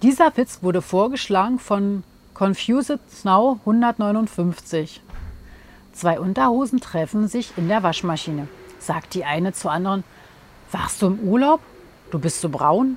Dieser Witz wurde vorgeschlagen von Confused Snow 159. Zwei Unterhosen treffen sich in der Waschmaschine. Sagt die eine zur anderen, warst du im Urlaub? Du bist so braun.